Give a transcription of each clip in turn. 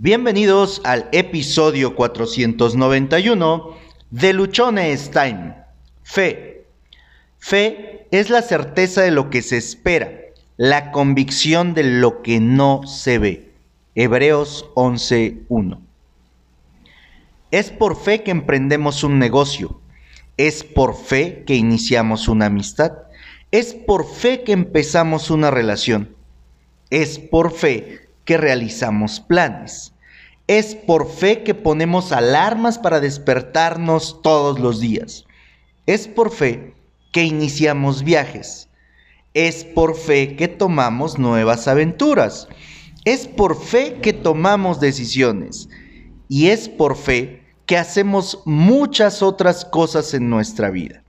Bienvenidos al episodio 491 de Luchones Time. Fe. Fe es la certeza de lo que se espera, la convicción de lo que no se ve. Hebreos 11.1. Es por fe que emprendemos un negocio. Es por fe que iniciamos una amistad. Es por fe que empezamos una relación. Es por fe que realizamos planes. Es por fe que ponemos alarmas para despertarnos todos los días. Es por fe que iniciamos viajes. Es por fe que tomamos nuevas aventuras. Es por fe que tomamos decisiones. Y es por fe que hacemos muchas otras cosas en nuestra vida.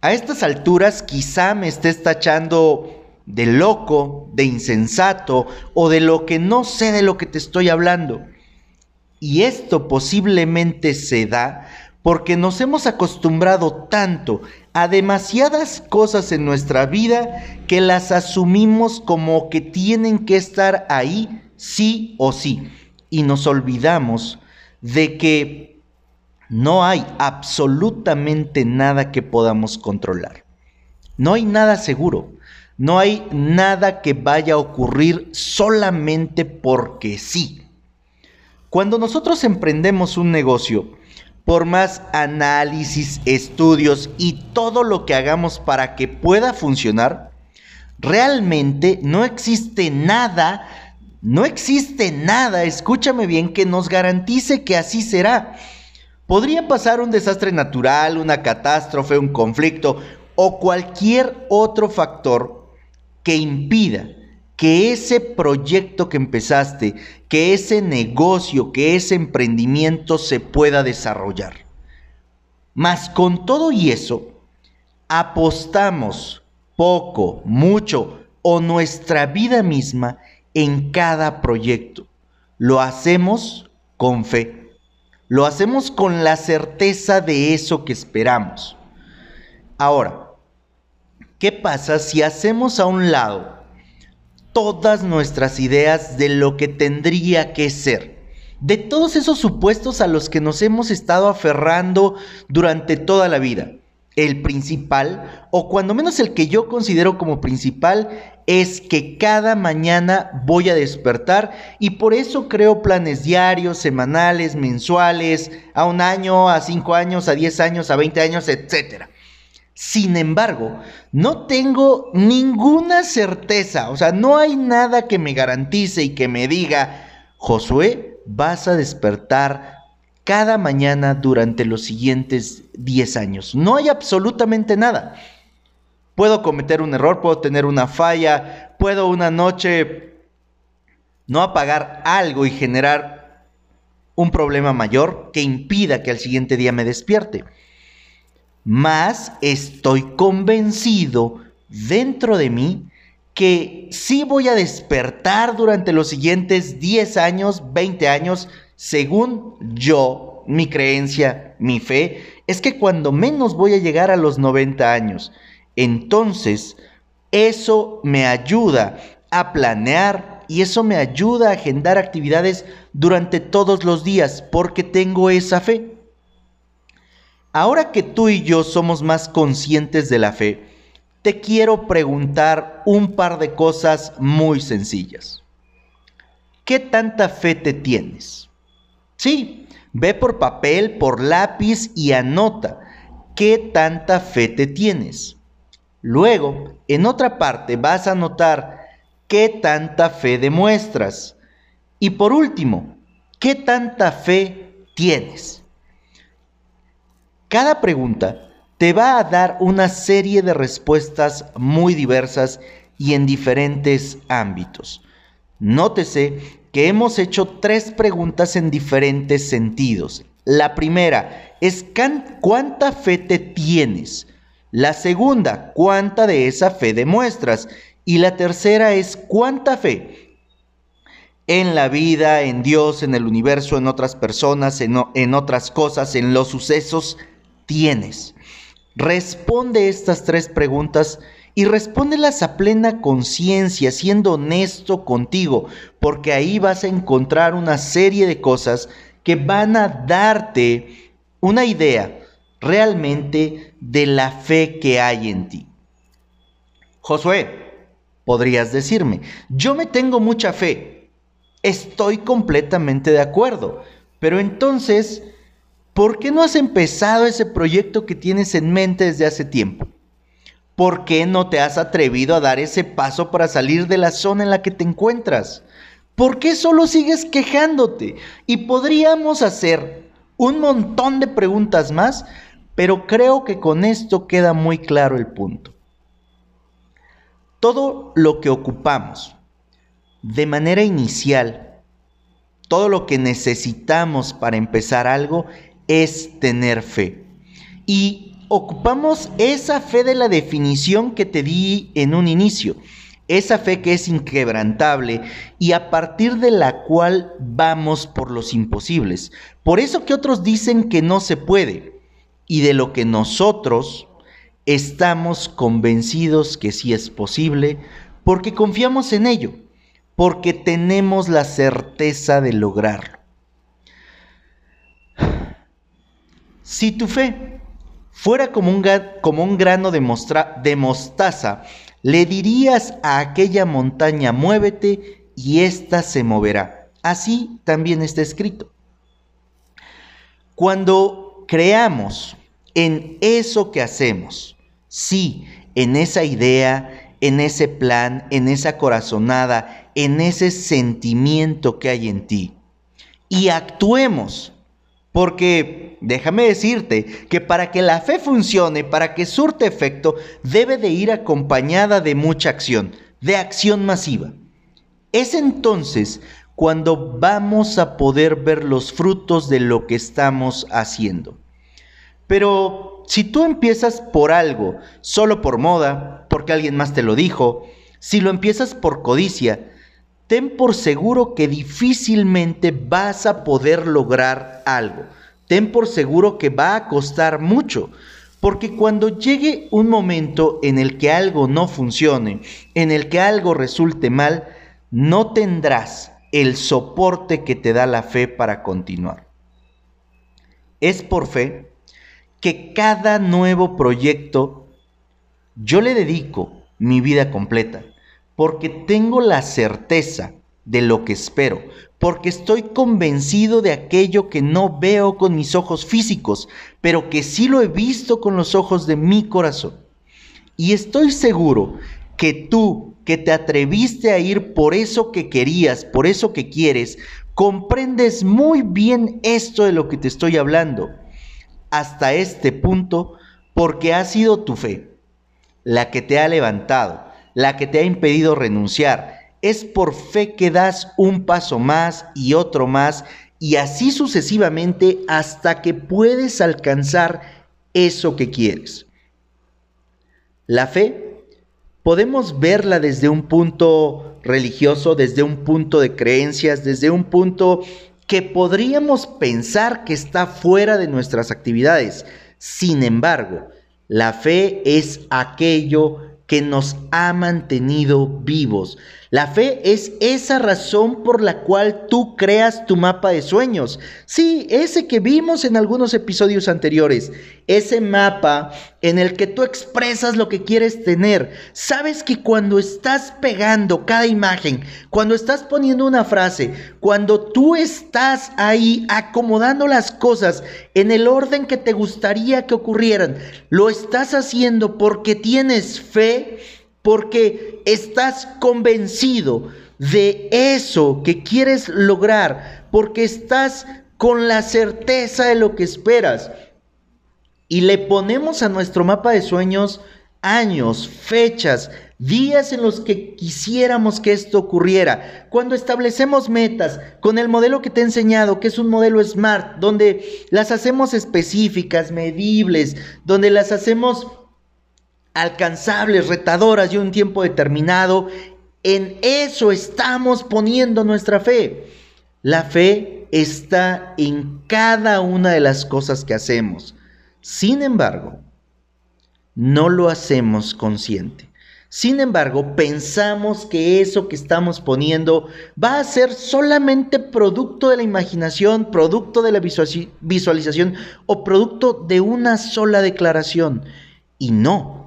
A estas alturas quizá me estés tachando de loco, de insensato o de lo que no sé de lo que te estoy hablando. Y esto posiblemente se da porque nos hemos acostumbrado tanto a demasiadas cosas en nuestra vida que las asumimos como que tienen que estar ahí sí o sí. Y nos olvidamos de que no hay absolutamente nada que podamos controlar. No hay nada seguro. No hay nada que vaya a ocurrir solamente porque sí. Cuando nosotros emprendemos un negocio, por más análisis, estudios y todo lo que hagamos para que pueda funcionar, realmente no existe nada, no existe nada, escúchame bien, que nos garantice que así será. Podría pasar un desastre natural, una catástrofe, un conflicto o cualquier otro factor que impida que ese proyecto que empezaste, que ese negocio, que ese emprendimiento se pueda desarrollar. Mas con todo y eso, apostamos poco, mucho o nuestra vida misma en cada proyecto. Lo hacemos con fe. Lo hacemos con la certeza de eso que esperamos. Ahora, ¿Qué pasa si hacemos a un lado todas nuestras ideas de lo que tendría que ser? De todos esos supuestos a los que nos hemos estado aferrando durante toda la vida. El principal, o cuando menos el que yo considero como principal, es que cada mañana voy a despertar y por eso creo planes diarios, semanales, mensuales, a un año, a cinco años, a diez años, a veinte años, etcétera. Sin embargo, no tengo ninguna certeza, o sea, no hay nada que me garantice y que me diga, Josué, vas a despertar cada mañana durante los siguientes 10 años. No hay absolutamente nada. Puedo cometer un error, puedo tener una falla, puedo una noche no apagar algo y generar un problema mayor que impida que al siguiente día me despierte más estoy convencido dentro de mí que sí voy a despertar durante los siguientes 10 años, 20 años, según yo, mi creencia, mi fe, es que cuando menos voy a llegar a los 90 años. Entonces, eso me ayuda a planear y eso me ayuda a agendar actividades durante todos los días porque tengo esa fe. Ahora que tú y yo somos más conscientes de la fe, te quiero preguntar un par de cosas muy sencillas. ¿Qué tanta fe te tienes? Sí, ve por papel, por lápiz y anota qué tanta fe te tienes. Luego, en otra parte vas a anotar qué tanta fe demuestras. Y por último, ¿qué tanta fe tienes? Cada pregunta te va a dar una serie de respuestas muy diversas y en diferentes ámbitos. Nótese que hemos hecho tres preguntas en diferentes sentidos. La primera es ¿cuánta fe te tienes? La segunda, ¿cuánta de esa fe demuestras? Y la tercera es ¿cuánta fe en la vida, en Dios, en el universo, en otras personas, en, en otras cosas, en los sucesos tienes? Responde estas tres preguntas y respóndelas a plena conciencia, siendo honesto contigo, porque ahí vas a encontrar una serie de cosas que van a darte una idea realmente de la fe que hay en ti. Josué, podrías decirme, yo me tengo mucha fe, estoy completamente de acuerdo, pero entonces, ¿por qué no has empezado ese proyecto que tienes en mente desde hace tiempo? ¿Por qué no te has atrevido a dar ese paso para salir de la zona en la que te encuentras? ¿Por qué solo sigues quejándote? Y podríamos hacer un montón de preguntas más, pero creo que con esto queda muy claro el punto. Todo lo que ocupamos de manera inicial, todo lo que necesitamos para empezar algo es tener fe. Y ocupamos esa fe de la definición que te di en un inicio, esa fe que es inquebrantable y a partir de la cual vamos por los imposibles. Por eso que otros dicen que no se puede y de lo que nosotros estamos convencidos que sí es posible porque confiamos en ello, porque tenemos la certeza de lograrlo. Si tu fe fuera como un, como un grano de, de mostaza, le dirías a aquella montaña, muévete y ésta se moverá. Así también está escrito. Cuando creamos en eso que hacemos, sí, en esa idea, en ese plan, en esa corazonada, en ese sentimiento que hay en ti, y actuemos porque déjame decirte que para que la fe funcione, para que surte efecto, debe de ir acompañada de mucha acción, de acción masiva. Es entonces cuando vamos a poder ver los frutos de lo que estamos haciendo. Pero si tú empiezas por algo, solo por moda, porque alguien más te lo dijo, si lo empiezas por codicia, ten por seguro que difícilmente vas a poder lograr algo. Ten por seguro que va a costar mucho. Porque cuando llegue un momento en el que algo no funcione, en el que algo resulte mal, no tendrás el soporte que te da la fe para continuar. Es por fe que cada nuevo proyecto yo le dedico mi vida completa porque tengo la certeza de lo que espero, porque estoy convencido de aquello que no veo con mis ojos físicos, pero que sí lo he visto con los ojos de mi corazón. Y estoy seguro que tú, que te atreviste a ir por eso que querías, por eso que quieres, comprendes muy bien esto de lo que te estoy hablando. Hasta este punto, porque ha sido tu fe la que te ha levantado la que te ha impedido renunciar. Es por fe que das un paso más y otro más y así sucesivamente hasta que puedes alcanzar eso que quieres. La fe podemos verla desde un punto religioso, desde un punto de creencias, desde un punto que podríamos pensar que está fuera de nuestras actividades. Sin embargo, la fe es aquello que nos ha mantenido vivos. La fe es esa razón por la cual tú creas tu mapa de sueños. Sí, ese que vimos en algunos episodios anteriores. Ese mapa en el que tú expresas lo que quieres tener. Sabes que cuando estás pegando cada imagen, cuando estás poniendo una frase, cuando tú estás ahí acomodando las cosas en el orden que te gustaría que ocurrieran, lo estás haciendo porque tienes fe porque estás convencido de eso que quieres lograr, porque estás con la certeza de lo que esperas. Y le ponemos a nuestro mapa de sueños años, fechas, días en los que quisiéramos que esto ocurriera. Cuando establecemos metas con el modelo que te he enseñado, que es un modelo SMART, donde las hacemos específicas, medibles, donde las hacemos alcanzables, retadoras y un tiempo determinado. En eso estamos poniendo nuestra fe. La fe está en cada una de las cosas que hacemos. Sin embargo, no lo hacemos consciente. Sin embargo, pensamos que eso que estamos poniendo va a ser solamente producto de la imaginación, producto de la visualización o producto de una sola declaración. Y no,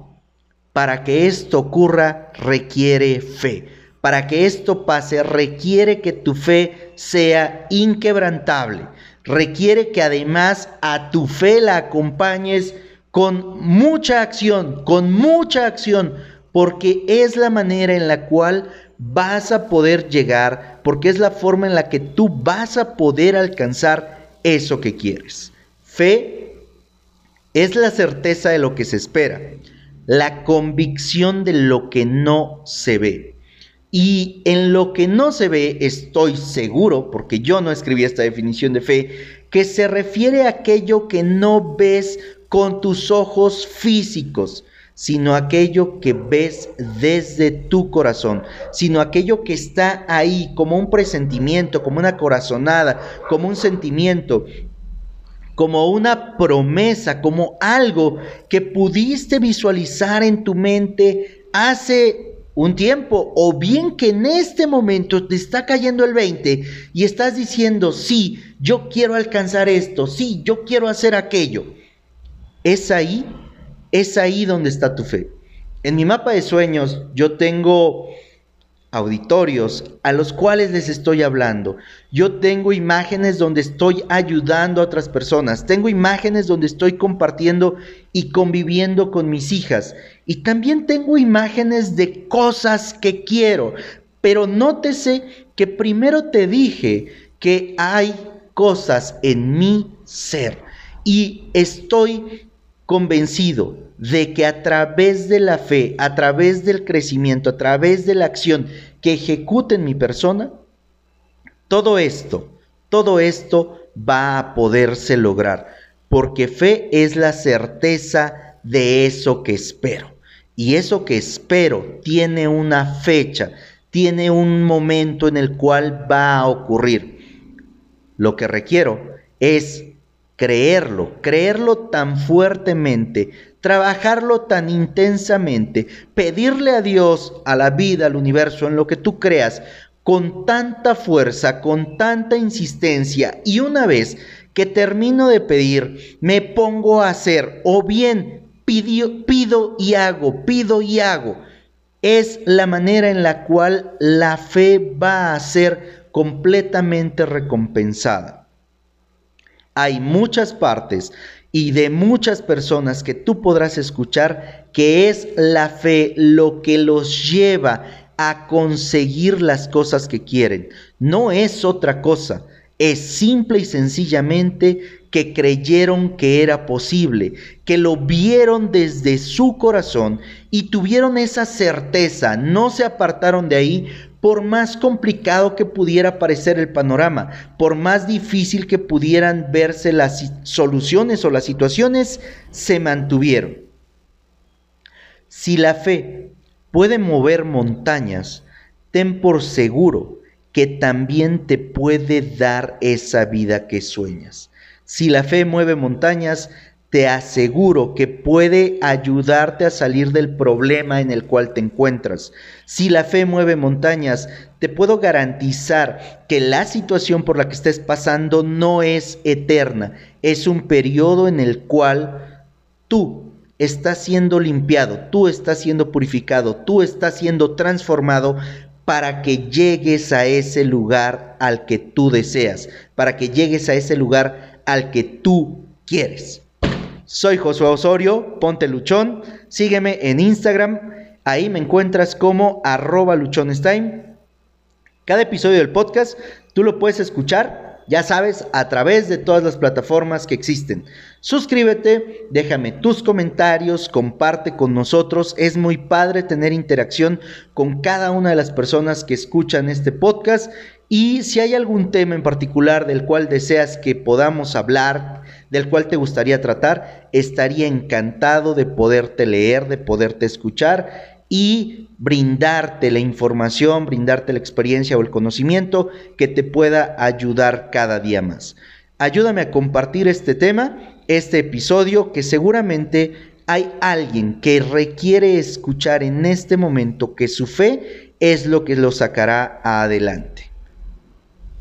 para que esto ocurra requiere fe. Para que esto pase requiere que tu fe sea inquebrantable. Requiere que además a tu fe la acompañes con mucha acción, con mucha acción porque es la manera en la cual vas a poder llegar, porque es la forma en la que tú vas a poder alcanzar eso que quieres. Fe es la certeza de lo que se espera, la convicción de lo que no se ve. Y en lo que no se ve, estoy seguro, porque yo no escribí esta definición de fe, que se refiere a aquello que no ves con tus ojos físicos, sino aquello que ves desde tu corazón, sino aquello que está ahí como un presentimiento, como una corazonada, como un sentimiento, como una promesa, como algo que pudiste visualizar en tu mente hace un tiempo, o bien que en este momento te está cayendo el 20 y estás diciendo, sí, yo quiero alcanzar esto, sí, yo quiero hacer aquello. Es ahí es ahí donde está tu fe. En mi mapa de sueños yo tengo auditorios a los cuales les estoy hablando. Yo tengo imágenes donde estoy ayudando a otras personas. Tengo imágenes donde estoy compartiendo y conviviendo con mis hijas. Y también tengo imágenes de cosas que quiero. Pero nótese que primero te dije que hay cosas en mi ser. Y estoy convencido de que a través de la fe, a través del crecimiento, a través de la acción que ejecute en mi persona, todo esto, todo esto va a poderse lograr, porque fe es la certeza de eso que espero. Y eso que espero tiene una fecha, tiene un momento en el cual va a ocurrir. Lo que requiero es creerlo, creerlo tan fuertemente, trabajarlo tan intensamente, pedirle a Dios, a la vida, al universo, en lo que tú creas, con tanta fuerza, con tanta insistencia, y una vez que termino de pedir, me pongo a hacer, o bien pido, pido y hago, pido y hago. Es la manera en la cual la fe va a ser completamente recompensada hay muchas partes y de muchas personas que tú podrás escuchar que es la fe lo que los lleva a conseguir las cosas que quieren. No es otra cosa, es simple y sencillamente que creyeron que era posible, que lo vieron desde su corazón y tuvieron esa certeza, no se apartaron de ahí por más complicado que pudiera parecer el panorama, por más difícil que pudieran verse las soluciones o las situaciones, se mantuvieron. Si la fe puede mover montañas, ten por seguro que también te puede dar esa vida que sueñas. Si la fe mueve montañas, te aseguro que puede ayudarte a salir del problema en el cual te encuentras. Si la fe mueve montañas, te puedo garantizar que la situación por la que estés pasando no es eterna, es un periodo en el cual tú estás siendo limpiado, tú estás siendo purificado, tú estás siendo transformado para que llegues a ese lugar al que tú deseas, para que llegues a ese lugar al que tú quieres. Soy Josué Osorio, ponte luchón, sígueme en Instagram, ahí me encuentras como arroba luchonestime. Cada episodio del podcast tú lo puedes escuchar, ya sabes, a través de todas las plataformas que existen. Suscríbete, déjame tus comentarios, comparte con nosotros. Es muy padre tener interacción con cada una de las personas que escuchan este podcast. Y si hay algún tema en particular del cual deseas que podamos hablar, del cual te gustaría tratar, estaría encantado de poderte leer, de poderte escuchar y brindarte la información, brindarte la experiencia o el conocimiento que te pueda ayudar cada día más. Ayúdame a compartir este tema, este episodio que seguramente hay alguien que requiere escuchar en este momento que su fe es lo que lo sacará adelante.